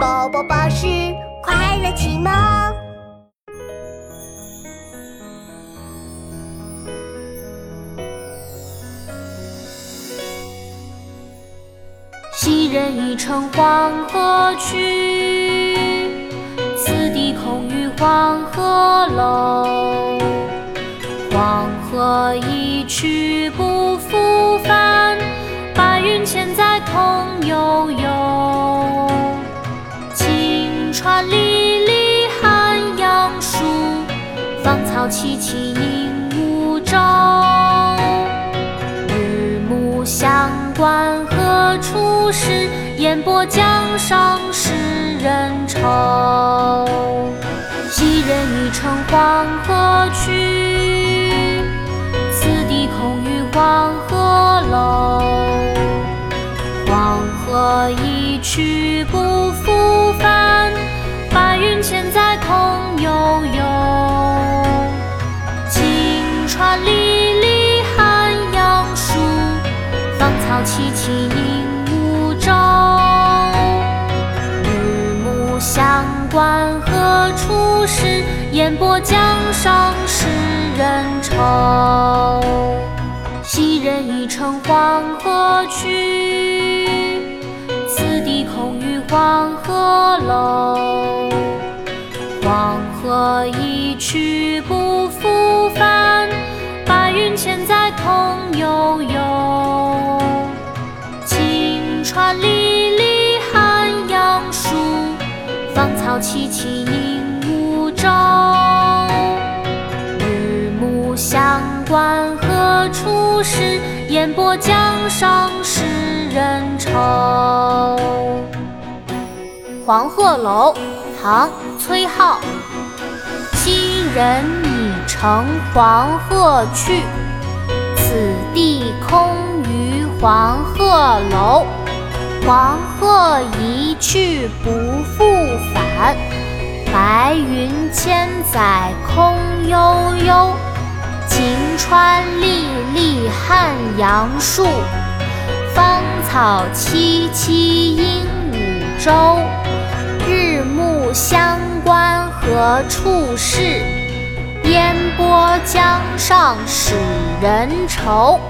宝宝巴士快乐启蒙。昔人已乘黄河去，此地空余黄鹤楼。黄河一去不复返，晴川历历汉阳树，芳草萋萋鹦鹉洲。日暮乡关何处是？烟波江上使人愁。昔人已乘黄河去，萋萋鹦鹉洲。日暮乡关何处是？烟波江上使人愁。昔人已乘黄鹤去，此地空余黄鹤楼。黄鹤一去不晴川历历汉阳树，芳草萋萋鹦鹉洲。日暮乡关何处是？烟波江上使人愁。黄鹤楼，唐·崔颢。昔人已乘黄鹤去，此地空余黄鹤楼。黄鹤一去不复返，白云千载空悠悠。晴川历历汉阳树，芳草萋萋鹦鹉洲。日暮乡关何处是？烟波江上使人愁。